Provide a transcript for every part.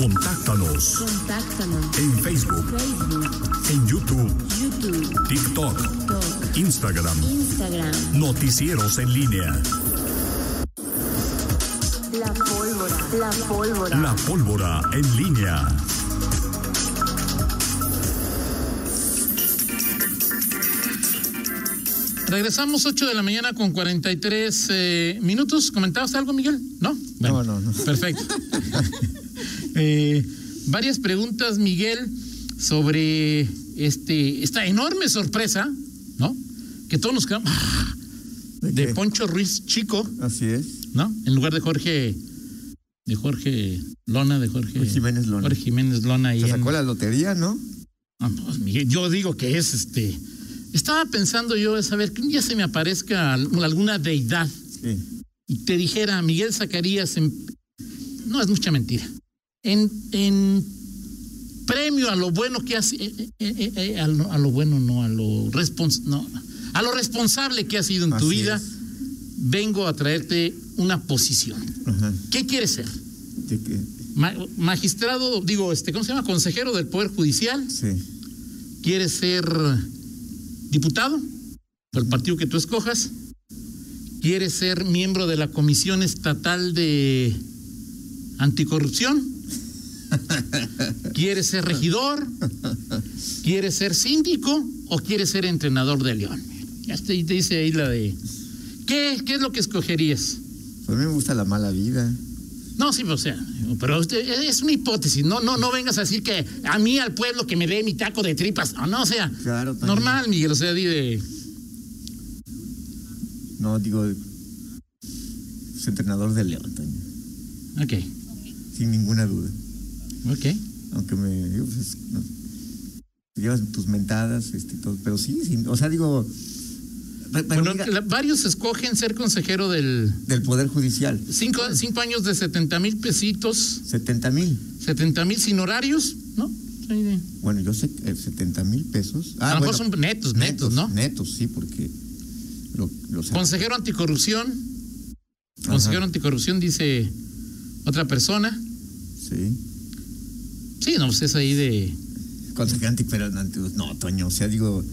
Contáctanos Contáctanos. en Facebook, Facebook, en YouTube, YouTube, TikTok, TikTok, Instagram. Instagram. Noticieros en línea. La pólvora. La pólvora. La pólvora en línea. Regresamos 8 de la mañana con 43 eh, minutos. ¿Comentabas algo, Miguel? ¿No? No, no, no. Perfecto. Eh, varias preguntas, Miguel, sobre este esta enorme sorpresa, ¿no? Que todos nos quedamos ¡ah! ¿De? Poncho Ruiz Chico, Así es. ¿no? En lugar de Jorge de Jorge Lona, de Jorge Jorge Jiménez Lona. Jorge Jiménez Lona Se en- sacó la lotería, ¿no? Ah, pues, Miguel, yo digo que es este. Estaba pensando yo a saber que un día se me aparezca al- alguna deidad Sí. y te dijera Miguel Zacarías en- no es mucha mentira. En, en premio a lo bueno que has eh, eh, eh, a, lo, a lo bueno no a lo respons no a lo responsable que has sido en tu vida es. vengo a traerte una posición. Ajá. ¿Qué quieres ser? ¿De qué? Ma- magistrado, digo, este, ¿cómo se llama? Consejero del Poder Judicial. Sí. ¿Quieres ser diputado por el partido que tú escojas? ¿Quieres ser miembro de la Comisión Estatal de Anticorrupción? ¿Quieres ser regidor? ¿Quieres ser síndico? ¿O quieres ser entrenador de León? Ya te, dice ahí la de... ¿Qué, ¿Qué es lo que escogerías? Pues a mí me gusta la mala vida. No, sí, o sea, pero usted- es una hipótesis. No, no, no vengas a decir que a mí, al pueblo, que me dé mi taco de tripas. No, no, o sea, Claro, normal, Miguel. O sea, di de. No, digo, es entrenador de León, Toño. Ok, Sin ninguna duda. Ok. Aunque me digo, pues, no, llevas tus mentadas, este, todo, pero sí, sí, o sea, digo, Bueno, la- varios escogen ser consejero del. del Poder Judicial, Cinco, cinco años de 70 mil pesitos, 70 mil. 70 mil sin horarios, ¿no? De- Bueno, yo sé que 70 mil pesos. Ah, a lo mejor bueno, son netos, netos, ¿no? Netos, sí, porque lo. Consejero anticorrupción. Ajá. Consejero anticorrupción dice otra persona. Sí. Sí, no, pues es ahí de. Consejero anti, pero no, Toño, o sea, digo,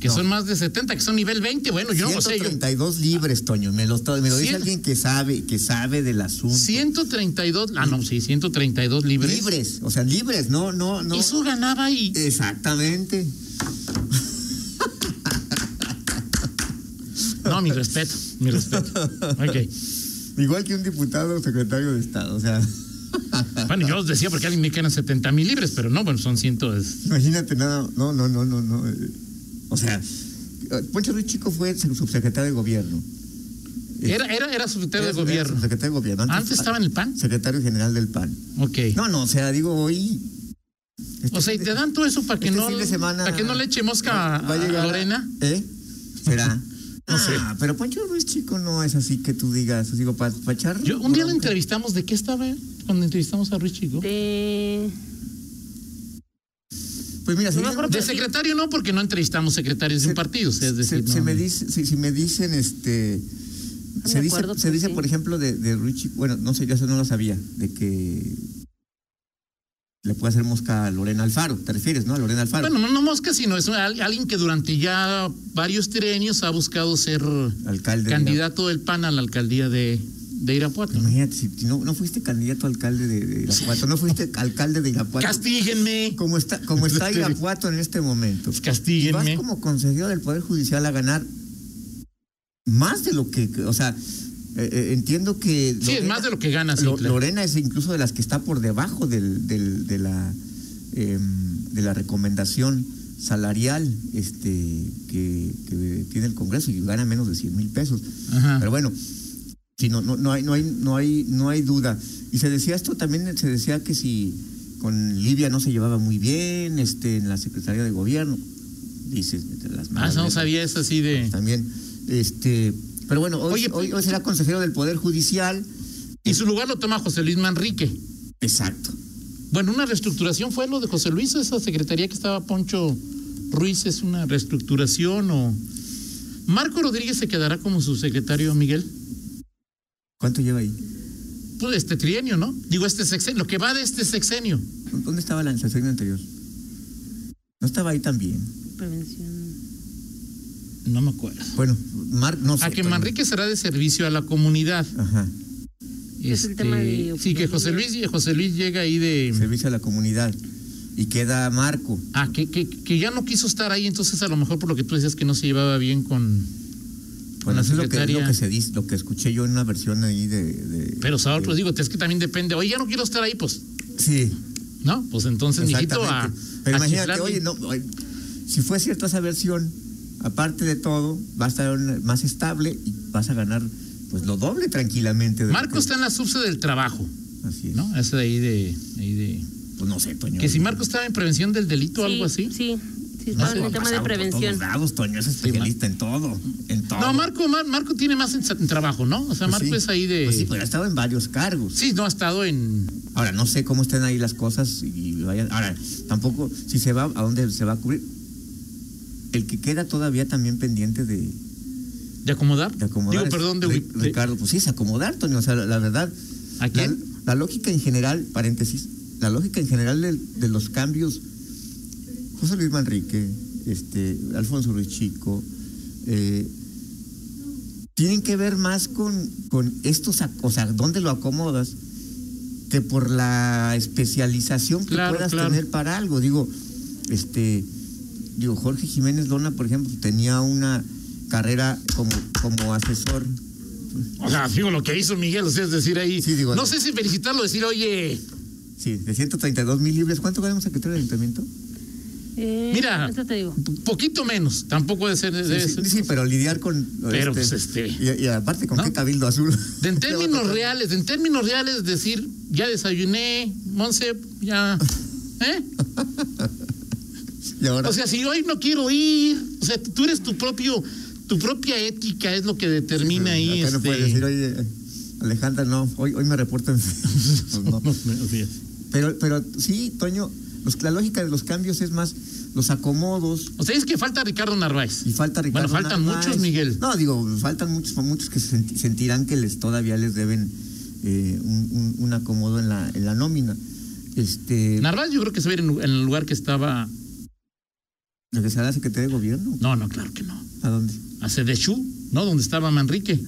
Que No. son más de 70, que son nivel 20. Bueno, yo no sé. Yo, 132 libres, Toño, me lo, me lo dice alguien que sabe, que sabe del asunto. 132, ah, no, sí, 132 libres. Libres, o sea, libres, no, no, no. Eso ganaba y. Exactamente. No, mi respeto, mi respeto. Ok. Igual que un diputado o secretario de Estado, o sea, Bueno, yo os decía porque alguien me quedan 70 mil libres, pero no, bueno, son ciento. es- imagínate nada, no, no, no, no, no. eh, O sea, Poncho Ruiz Chico fue sub- subsecretario de gobierno. Eh, Era, era, era secretario de era gobierno. Subsecretario de gobierno. Antes estaba en el PAN. Secretario general del PAN. Ok. No, no, o sea, digo, hoy. este O sea, y te dan todo eso para que este no. fin de semana para que no le eche mosca a, va a llegar a Lorena. ¿Eh? ¿Será? No sé. Ah, pero Poncho Ruiz Chico no es así que tú digas, digo, para echar. Yo, un día lo entrevistamos, ¿de qué estaba él? Cuando entrevistamos a Ruiz Chico. De. Pues mira, si No De secretario no, porque no entrevistamos secretarios de un partido. o sea, es se, decir, se no- me dice, si, si me dicen, este. No se me dice, se por ejemplo, de, de Ruiz Chico, bueno, no sé, yo eso no lo sabía, de que le puede hacer mosca a Lorena Alfaro, ¿te refieres, no? A Lorena Alfaro. Bueno, no, no mosca, sino es al- alguien que durante ya varios trienios ha buscado ser alcalde. de candidato del PAN a la alcaldía de, de Irapuato. Ira- Imagínate, si, no, no fuiste candidato a alcalde de, de Irapuato, no fuiste alcalde de Irapuato. Castíguenme. Como está, como está Irapuato en este momento. Y vas castíguenme. como consejero del Poder Judicial a ganar más de lo que, o sea, eh, eh, entiendo que... Sí, es más de lo que gana, sí, claro. Lorena es incluso de las que está por debajo del, del- de, la, em, de la recomendación salarial este, que, que tiene el Congreso y gana menos de 100 mil pesos. Ajá. Pero bueno, sí, no, no, no, hay, no, hay, no, hay, no hay duda. Y se decía esto también, se decía que si con Libia no se llevaba muy bien este, en la Secretaría de Gobierno, dices, entre las Ah, malas eso no sabía, es así de. También, este, pero bueno, hoy, Oye, hoy, hoy será consejero del Poder Judicial. Y su lugar lo toma José Luis Manrique. Exacto. Bueno, una reestructuración fue lo de José Luis, esa secretaría que estaba Poncho Ruiz, ¿es una reestructuración o...? Marco Rodríguez se quedará como su secretario, Miguel. ¿Cuánto lleva ahí? pues, este trienio, ¿no? Digo, este sexenio, lo que va de este sexenio. ¿Dónde estaba la sesión anterior? No estaba ahí también. Prevención. No me acuerdo. Bueno, Mar, no sé. A que. Manrique será de servicio a la comunidad. Ajá. Es el tema de sí, que José Luis, José Luis llega ahí de. Servicio a la comunidad. Y queda Marco. Ah, que, que, que ya no quiso estar ahí, entonces a lo mejor por lo que tú decías que no se llevaba bien con Bueno, la eso es lo que, es lo que se dice, lo que escuché yo en una versión ahí de. de- Pero Saúl, de- pues digo, es que también depende. Oye, ya no quiero estar ahí, pues, Sí. ¿no? Pues entonces, mijito, a. Exactamente. Pero a imagínate, chiflarle. oye, no, oye, si fue cierta esa versión, aparte de todo, va a estar más estable y vas a ganar pues lo doble tranquilamente. de Marco que- está en la subse del trabajo, Así es. ¿no? Ese de ahí de. Ahí de Pues no sé, Toño. que si Marco estaba en prevención del delito o algo así. Sí, se en tema de por prevención. todos lados, Toño es especialista en todo. En todo. No, Marco, Mar- Marco tiene más en, en trabajo, ¿no? O sea, Pues Marco sí. es ahí de. Pues sí, pero ha estado en varios cargos. Sí, no ha estado en. Ahora, no sé cómo estén ahí las cosas y vayan. Ahora, tampoco, si se va, ¿a dónde se va a cubrir? El que queda todavía también pendiente de, ¿De acomodar? de acomodar. Digo, perdón, de, de- Ricardo, pues sí, es acomodar, Toño. O sea, la, la verdad. ¿A quién? La, la lógica en general, paréntesis, la lógica en general de, de los cambios, José Luis Manrique, este, Alfonso Ruiz Chico, eh, tienen que ver más con, con estos, o sea, dónde lo acomodas, que por la especialización que Claro, puedas claro. tener para algo. Digo, este, digo, Jorge Jiménez Lona, por ejemplo, tenía una carrera como, como asesor O sea, digo lo que hizo Miguel, o sea, es decir, ahí. Sí, digo, no sé si felicitarlo, decir, oye, Sí, de 132 mil libres. ¿Cuánto ganamos secretario de ayuntamiento? Eh, Mira. Eso te digo. poquito menos, tampoco debe ser. debe Sí, sí, sí, pero lidiar con. Pero, pues, este- Y, y aparte, ¿con ¿no? qué cabildo azul? De en términos reales, en términos reales, decir, ya desayuné, Monse, ya. ¿Eh? Y ahora. O sea, si hoy no quiero ir, o sea, tú eres tu propio, tu propia ética es lo que determina ahí. Acá no este... puedes decir, oye, Alejandra, no, hoy, hoy me reportan. Pues no. Pero, pero sí, Toño, los- la lógica de los cambios es más los acomodos. O sea, es que falta Ricardo Narváez. Y falta Ricardo. Bueno, faltan Narváez. muchos, Miguel. No, digo, faltan muchos, muchos que se senti- sentirán que les todavía les deben eh, un, un- un acomodo en la, en la nómina. Este, Narváez yo creo que se ve en, en el lugar que estaba. regresará a la Secretaría de Gobierno. No, no, claro que no. ¿A dónde? A Cedechú, ¿no? Donde estaba Manrique.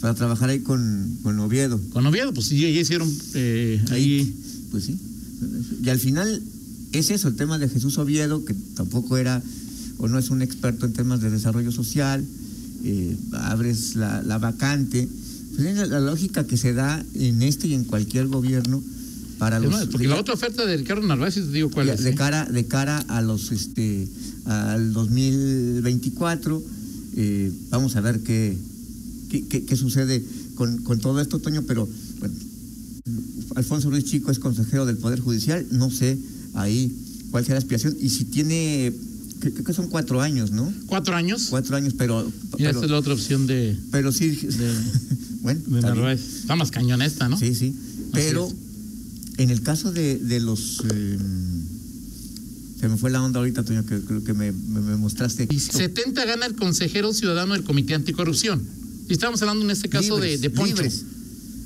Para trabajar ahí con, con Oviedo. Con Oviedo, pues sí, ya hicieron eh, ahí. Pues sí. Y al final es eso, el tema de Jesús Oviedo, que tampoco era o no es un experto en temas de desarrollo social, eh, abres la, la vacante. Pues es la, la lógica que se da en este y en cualquier gobierno para los más, porque la otra oferta de Ricardo Narváez, te digo cuál de, es. de ¿eh? cara de cara a los este al 2024 eh, vamos a ver qué qué, qué- qué sucede con, con todo esto Toño pero bueno Alfonso Ruiz Chico es consejero del Poder Judicial no sé ahí cuál será la aspiración y si tiene creo que son cuatro años no Cuatro años. cuatro años pero Y esta es la otra opción de, pero sí de, bueno de está bien. Narváez. Está más cañón esta, ¿no? Sí, sí. Pero en el caso de, de los. eh, se me fue la onda ahorita, Toño, que creo que me, me- me mostraste. Y 70 gana el consejero ciudadano del Comité Anticorrupción. Y estamos hablando en este caso de, de Poncho. libres.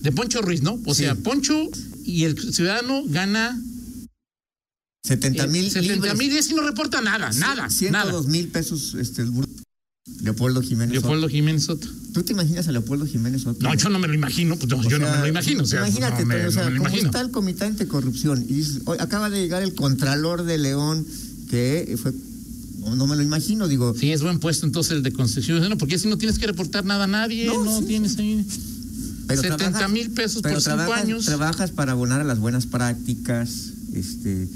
De Poncho Ruiz, ¿no? O Sí. sea, Poncho y el ciudadano gana 70 mil. 70 mil y ese no reporta nada, nada, nada. 102 mil pesos. Este, el bur- Leopoldo Jiménez. Leopoldo Jiménez Soto. ¿Tú te imaginas a Leopoldo Jiménez Soto? No, yo no me lo imagino, pues no, yo no me lo imagino. O sea, imagínate, no me, o sea, no me lo ¿cómo imagino. está el Comité Anticorrupción? Y dices, "Oye, acaba de llegar el Contralor de León, que fue. No, me lo imagino, digo. Sí, es buen puesto entonces el de Concepción, ¿no? porque así no tienes que reportar nada a nadie, no, No, sí. tienes ahí. Pero 70 trabajas- mil pesos pero por cinco trabajas, años. Trabajas para abonar a las buenas prácticas, este,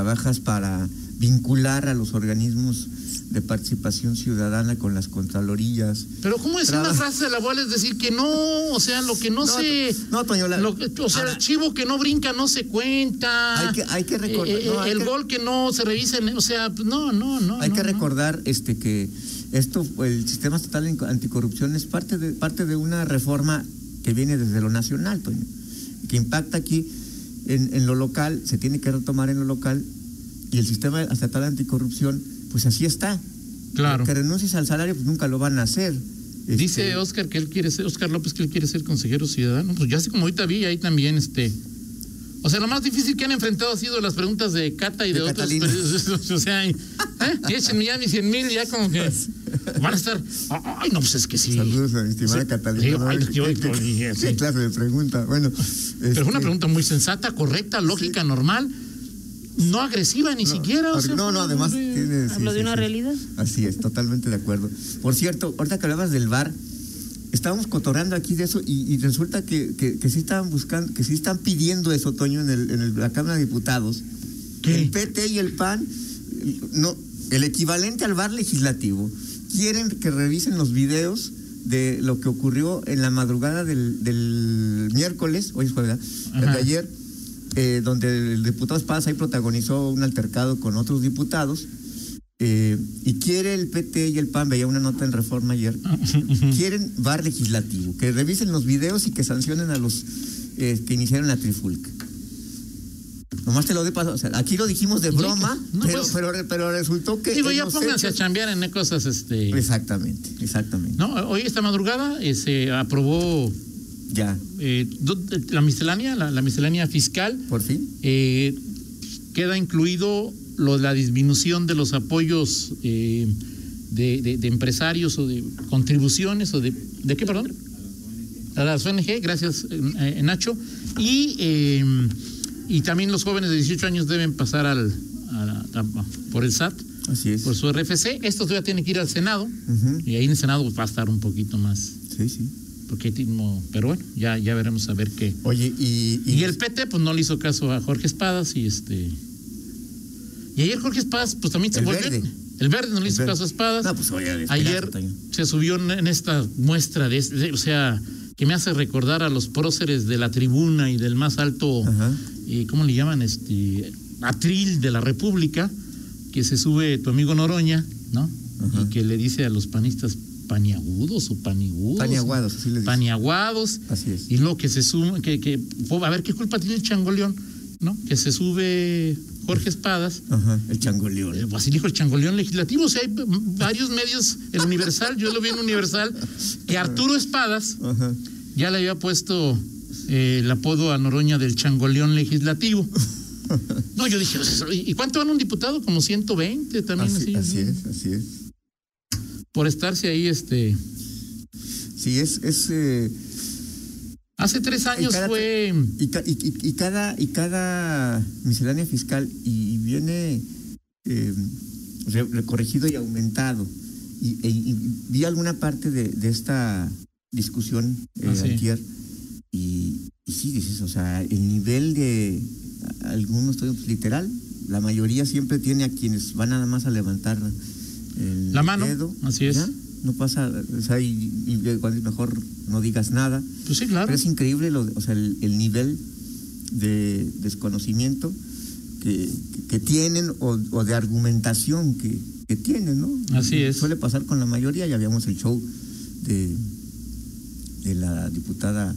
trabajas para vincular a los organismos de participación ciudadana con las contralorías. Pero ¿cómo decir Traba- una frase de la abuela es decir que no, o sea, lo que no, No, se... no, Toño, la- lo- o sea, ahora- el chivo que no brinca no se cuenta. Hay que- hay que recordar- Eh, eh, no, hay el que- gol que no se revisa, o sea, no, no, no. Hay no, que recordar este que esto, el sistema estatal anticorrupción es parte de, parte de una reforma que viene desde lo nacional, Toño, que impacta aquí en, en lo local, se tiene que retomar en lo local, y el sistema estatal anticorrupción, pues así está. Claro. Que renuncies al salario, pues nunca lo van a hacer. Este, Dice Oscar que él quiere ser, Oscar López que él quiere ser consejero ciudadano. Pues ya así como ahorita vi ahí también este. O sea, lo más difícil que han enfrentado ha sido las preguntas de Cata y de, De otros. O sea, ¿eh? Y échenme ya mis 100 mil, ya como que van a estar. Ay, no, pues es que sí. Saludos a mi estimada Sí, Catalina. ay, ¿Qué- yo- qué- yo dije, qué sí. clase de pregunta? Bueno. Pero fue una este, pregunta muy sensata, correcta, lógica, normal, no agresiva ni siquiera. O sea, no, no, además tiene- Hablo sí, de una sí. realidad. Así es, totalmente de acuerdo. Por cierto, ahorita que hablabas del bar, estábamos cotorando aquí de eso y, y resulta que, que, que sí estaban buscando, que sí están pidiendo eso, Toño, en, el, en el- la Cámara de Diputados. ¿Qué? El PT y el PAN, no, el equivalente al bar legislativo, quieren que revisen los videos de lo que ocurrió en la madrugada del, del miércoles, hoy es jueves, de ayer, eh, donde el diputado Espadas ahí protagonizó un altercado con otros diputados. Eh, y quiere el PT y el PAN, veía una nota en Reforma ayer, quieren bar legislativo, que revisen los videos y que sancionen a los eh, que iniciaron la trifulca. Nomás te lo de paso, o sea, aquí lo dijimos de broma, no, pero, pues- pero, pero resultó que... Digo, ya pónganse a hechos- chambear en cosas, este. Exactamente, exactamente. No, hoy esta madrugada eh, se aprobó Ya, la miscelánea, la, la miscelánea fiscal. por fin. queda incluido lo de la disminución de los apoyos eh, de, de- de empresarios o de contribuciones o de ¿de qué perdón? A las ONG, gracias eh, eh, Nacho y eh, y también los jóvenes de 18 años deben pasar al a- a- por el SAT Así es. por su RFC. Esto todavía tiene que ir al Senado y ahí en el Senado va a estar un poquito más Sí, sí. porque pero bueno ya ya veremos a ver qué Oye, y... y el PT pues no le hizo caso a Jorge Espadas y este y ayer Jorge Espadas pues también se El volvió verde. el verde no le hizo caso a Espadas No, pues oye, ayer se subió en, esta muestra de, de- o sea que me hace recordar a los próceres de la tribuna y del más alto eh, ¿cómo le llaman? este atril de la República que se sube tu amigo Noroña ¿no? Ajá. y que le dice a los panistas paniagudos o panigudos Paniaguados, así les dice. paniaguados Así es. y luego que se suma, que, que, a ver qué culpa tiene el changoleón, ¿no? Que se sube Jorge Espadas. Ajá, el changoleón. eh, Así dijo el changoleón legislativo. O sea, hay varios medios, el Universal, yo lo vi en Universal, que Arturo Espadas Ajá. ya le había puesto eh, el apodo a Noroña del changoleón legislativo. No, yo dije, ¿y cuánto van un diputado? Como 120 también, Así, así, así ¿no? es, así es. Por estarse ahí, este. Sí, es... es eh, Hace tres años cada- fue. Y, ca- y- y- y cada y cada miscelánea fiscal y, viene eh, re- re- corregido y aumentado y, e- y vi alguna parte de, de esta discusión eh, Ah, sí. antier, y, sí dices o sea el nivel de algunos pues, literal la mayoría siempre tiene a quienes van nada más a levantar el La mano, dedo, así es. ¿ya? No pasa o sea y, y es mejor no digas nada Pues sí, claro. pero es increíble lo, o sea, el, el nivel de desconocimiento que, que tienen o, o de argumentación que, que tienen, ¿no? Así es. Suele pasar con la mayoría, ya habíamos el show de, de la diputada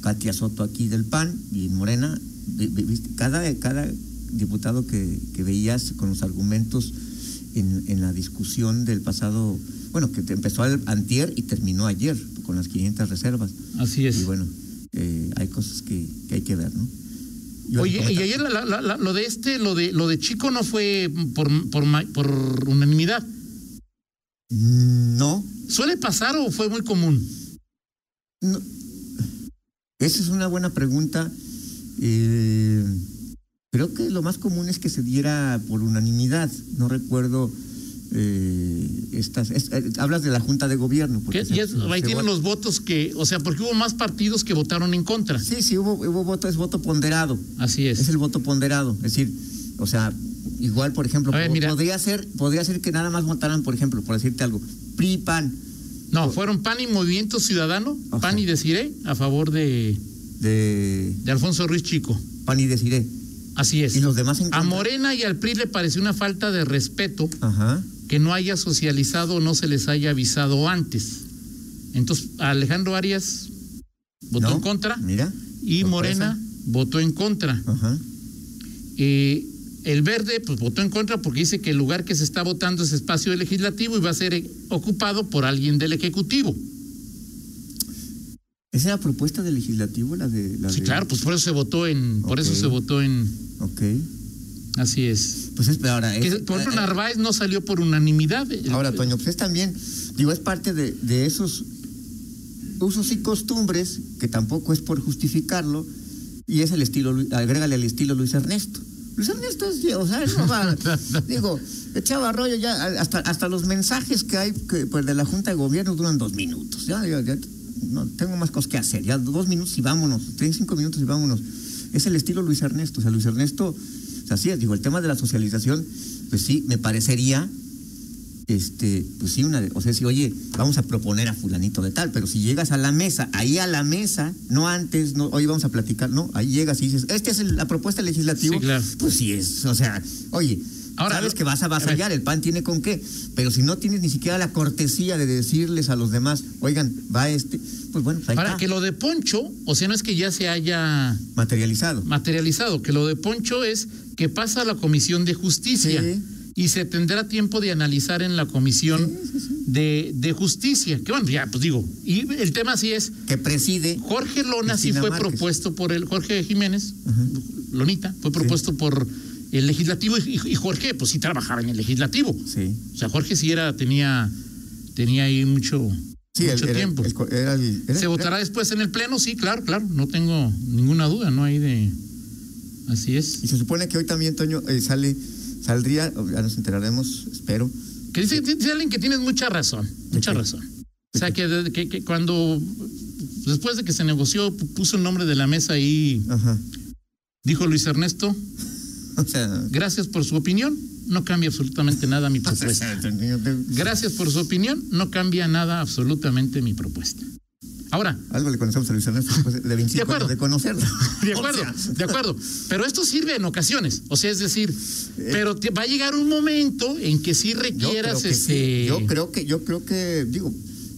Katia Soto aquí del PAN y en Morena, cada, cada diputado que, que veías con los argumentos en, en la discusión del pasado, bueno, que empezó al antier y terminó ayer con las 500 reservas. Así es. Y bueno, eh, hay cosas que, que hay que ver, ¿no? Yo Oye, y ayer la- la- la- lo de este, lo de lo de Chico no fue por, por, por unanimidad. No, ¿Suele pasar o fue muy común? no. Esa es una buena pregunta. Eh, creo que lo más común es que se diera por unanimidad. No recuerdo eh, estas. es- eh, hablas de la Junta de Gobierno. porque se- es- ahí tienen vota- los votos que, o sea, porque hubo más partidos que votaron en contra. Sí, sí, hubo, hubo voto, es voto ponderado. Así es. Es el voto ponderado. Es decir, o sea, igual, por ejemplo, ver, po- podría ser, podría ser que nada más votaran, por ejemplo, por decirte algo, PRI, PAN, No, fueron PAN y Movimiento Ciudadano, Ajá. PAN y Desiré, a favor de, de de Alfonso Ruiz Chico. PAN y Desiré. Así es. Y los demás en A. Morena y al PRI le pareció una falta de respeto Ajá. que no haya socializado o no se les haya avisado antes. Entonces, Alejandro Arias votó ¿No? en contra Mira. y. Morena votó en contra. Ajá. Eh, el verde pues votó en contra porque dice que el lugar que se está votando es espacio legislativo y va a ser ocupado por alguien del Ejecutivo. ¿Esa era propuesta del legislativo, la de... La Sí, de- claro, pues por eso se votó en, por eso se votó en, Ok. así es. Pues es, ahora... Que, por ejemplo, eh, Narváez no salió por unanimidad. Ahora, Toño, pues es también, digo, es parte de, de esos usos y costumbres, que tampoco es por justificarlo, y es el estilo, agrégale el estilo Luis Ernesto. Luis Ernesto es, o sea, no va, digo, echaba rollo ya, hasta, hasta los mensajes que hay que, pues, de la Junta de Gobierno duran dos minutos. Ya, ya, ya, no, tengo más cosas que hacer, ya dos minutos y vámonos, tres, cinco minutos y vámonos. Es el estilo Luis Ernesto, o sea, Luis Ernesto, o sea, sí, digo, el tema de la socialización, pues sí, me parecería este, pues sí, una de, o sea, si oye, vamos a proponer a fulanito de tal, pero si llegas a la mesa, ahí a la mesa, no antes, no, hoy vamos a platicar, no, ahí llegas y dices, esta es el- la propuesta legislativa, Sí, claro. pues sí es, o sea, oye, Ahora, sabes lo- que vas a avasallar, el pan tiene con qué, pero si no tienes ni siquiera la cortesía de decirles a los demás, oigan, va este, pues bueno, ahí Para está, que lo de Poncho, o sea, no es que ya se haya materializado. materializado, que lo de Poncho es que pasa a la Comisión de Justicia Sí. y se tendrá tiempo de analizar en la Comisión De, de Justicia, que bueno, ya, pues digo, y el tema sí es, Que preside, Jorge Lona sí Cristina fue Márquez. propuesto por el, Jorge Jiménez, Lonita, fue propuesto por el legislativo y, y Jorge, pues sí trabajaba en el legislativo. sí, O sea, Jorge sí era, tenía, tenía ahí mucho, sí, mucho el- era- tiempo. el era- ¿Se votará después en el Pleno? Sí, claro, claro, no tengo ninguna duda, no hay de... Así es. Y se supone que hoy también, Toño, eh, sale, saldría, ya nos enteraremos, espero, Que dice, dice alguien que tienes mucha razón, mucha razón. O sea, que, que, que cuando, después de que se negoció, pu- puso el nombre de la mesa ahí, Ajá. dijo Luis Ernesto, O sea, gracias por su opinión, no cambia absolutamente nada mi propuesta. Gracias por su opinión, no cambia nada absolutamente mi propuesta. Ahora, algo le conocemos a Luis Ernesto después de 25 acuerdo. años de conocerlo. De O acuerdo, sea, de acuerdo. Pero esto sirve en ocasiones. O sea, es decir, pero te- va a llegar un momento en que sí Yo requieras sí. este. yo creo que, yo creo que, digo,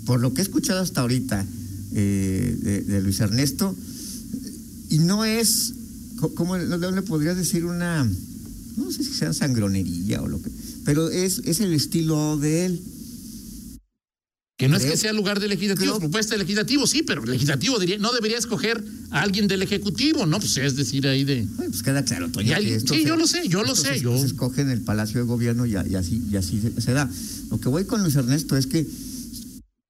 por lo que he escuchado hasta ahorita eh, de, de Luis Ernesto, y no es, ¿cómo le, podrías decir una, no sé si sea sangronería o lo que, pero es, es el estilo de él. Que no es que sea lugar del legislativo, creo- propuesta del legislativo, sí, pero el legislativo diría, no debería escoger a alguien del ejecutivo, ¿no? Pues es decir, ahí de. Pues queda claro, Toño. Sí, se- yo lo sé, yo lo sé, Se, yo- se escoge en el Palacio de Gobierno y, así, y así se, se da. Lo que voy con Luis Ernesto es que,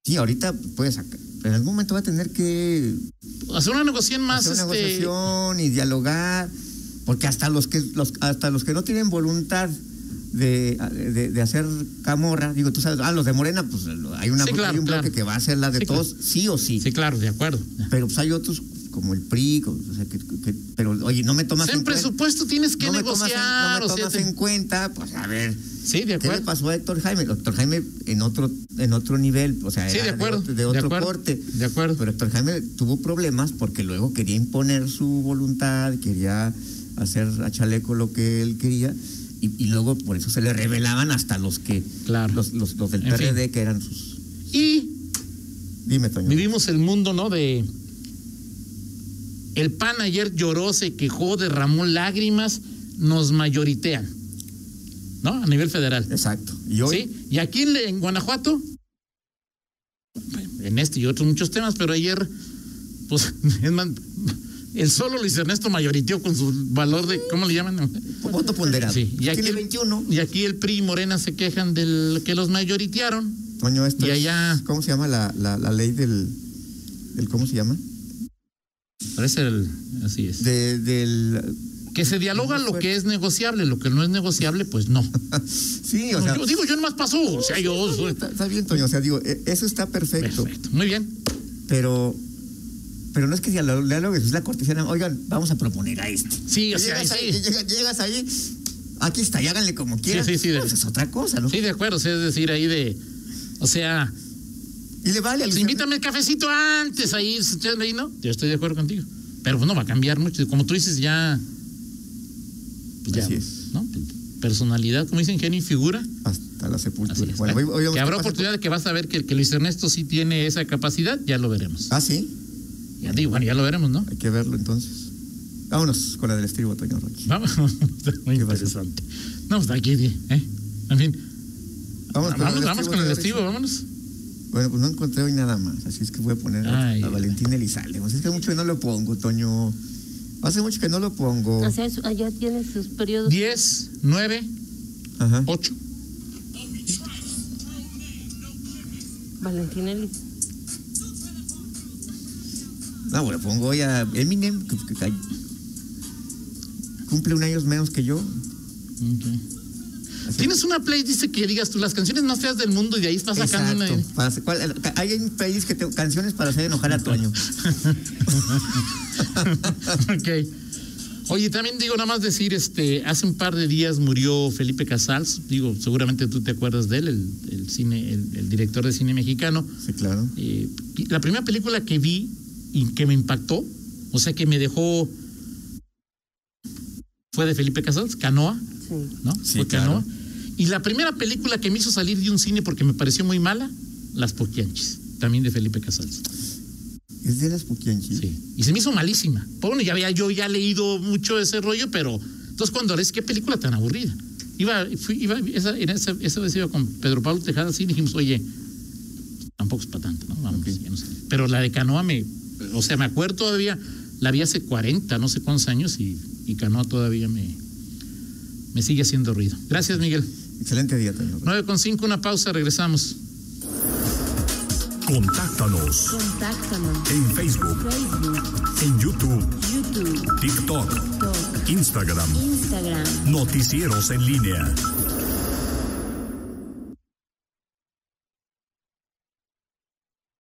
sí, ahorita puede sacar, en algún momento va a tener que Hacer una negociación más. hacer una este, negociación y dialogar, porque hasta los que los, hasta los que no tienen voluntad de, de, de hacer camorra, digo, tú sabes, ah, los de Morena, pues hay, una, Sí, claro, hay un bloque claro. que va a hacer la de Sí, todos, sí o sí. Sí, claro, de acuerdo. Pero pues hay otros como el PRI, como- o sea, que, que- pero oye, no me tomas en en cuenta. presupuesto tienes que no me tomas, en, negociar. no me o sea, tomas te- en cuenta, pues a ver, Sí, de ¿qué le acuerdo. pasó a Héctor Jaime? Héctor Jaime en otro, en otro nivel, o sea, Sí, era de acuerdo. otro, de otro acuerdo, corte. De acuerdo. Pero Héctor Jaime tuvo problemas porque luego quería imponer su voluntad, quería hacer a Chaleco lo que él quería, y, y luego por eso se le revelaban hasta los que, Claro. los, los, los del En PRD, que eran sus. Y Dime, Toño. vivimos el mundo, ¿no? De. El PAN ayer lloró, se quejó, derramó lágrimas, nos mayoritean. ¿No? A nivel federal. Exacto. Y hoy, ¿Sí? Y aquí en, en Guanajuato, en este y otros muchos temas, pero ayer, pues, es más, el solo Luis Ernesto mayoriteó con su valor de, ¿cómo le llaman? voto ponderado. Sí, y aquí, Tiene el- 21. y aquí el PRI y Morena se quejan del que los mayoritearon. Toño, esto y allá- ¿Cómo se llama la, la, la ley del, del. ¿Cómo se llama? Parece el, así es. De, del. que se dialoga lo que es negociable, lo que no es negociable, pues no. Sí, o sea. yo digo, yo nomás pasó, o sea, yo soy... Está, está bien, Toño. O sea, digo, e- eso está perfecto. Perfecto, muy bien. Pero. Pero no es que diálogo, diálogo, es la cortesía. Oigan, vamos a proponer a este. Sí, o sea, llegas, ahí ahí, sí. llega- llegas ahí, aquí está, y háganle como quieran. sí, sí, de- Pues es otra cosa, ¿no? Sí, de acuerdo, es decir, ahí de... O sea, Y le vale al pues invítame el cafecito antes, ahí, ahí, ¿no? Yo estoy de acuerdo contigo. Pero pues no va a cambiar mucho. Como tú dices, ya... Pues ya, Así es. ¿no? Personalidad, como dicen, genio y figura. Hasta la sepultura. Bueno, hoy- hoy que habrá oportunidad de que vas a ver que, que Luis Ernesto sí tiene esa capacidad, ya lo veremos. Ah, sí. Ya digo, bueno, ya lo veremos, ¿no? Hay que verlo entonces. Vámonos con la del estribo, Toño Rocha. Vamos, muy interesante. No, pues aquí, ¿eh? En fin, Vamos, vamos, con vamos con el estribo, vámonos. Bueno, pues no encontré hoy nada más, así es que voy a poner a- Ay, a, Valentín Elizalde. Pues es que hace mucho que no lo pongo, Toño. Hace mucho que no lo pongo. O sea, eso- allá tiene sus periodos. 10, 9, Ajá. 8. Valentín Elisa. No, bueno, pongo hoy a Eminem, que, que- que- cumple un año menos que yo. Así- ¿Tienes una playlist que digas tú las canciones más feas del mundo y de ahí estás sacando Exacto. una... Para hacer- ¿cuál- hay un playlist que tengo canciones para hacer enojar a Toño. ok. Oye, también digo nada más decir, este, hace un par de días murió Felipe Casals, digo, seguramente tú te acuerdas de él, el, el cine, el, el director de cine mexicano. Sí, claro. Eh, la primera película que vi y que me impactó, o sea que me dejó, fue de Felipe Casals, Canoa, Sí. ¿no? Sí, fue claro. Y la primera película que me hizo salir de un cine porque me pareció muy mala, Las Poquianchis, también de Felipe Casals. Es de las Puquianchis. Sí. Y se me hizo malísima. Bueno, ya había yo ya leído mucho ese rollo, pero entonces cuando lees qué película tan aburrida. Iba, fui- iba esa, en esa, esa vez iba con Pedro Pablo Tejada así y dijimos, oye, tampoco es para tanto, ¿no? Vamos, Ok. ya no sé. Pero la de Canoa me, o sea, me acuerdo todavía, la vi hace 40, no sé cuántos años y, y Canoa todavía me, me sigue haciendo ruido. Gracias, Miguel. Excelente día, Toño. 9 con 5, una pausa, regresamos. Contáctanos Contáctanos. en Facebook, Facebook, en YouTube, YouTube, TikTok, TikTok, Instagram. Instagram. Noticieros en línea.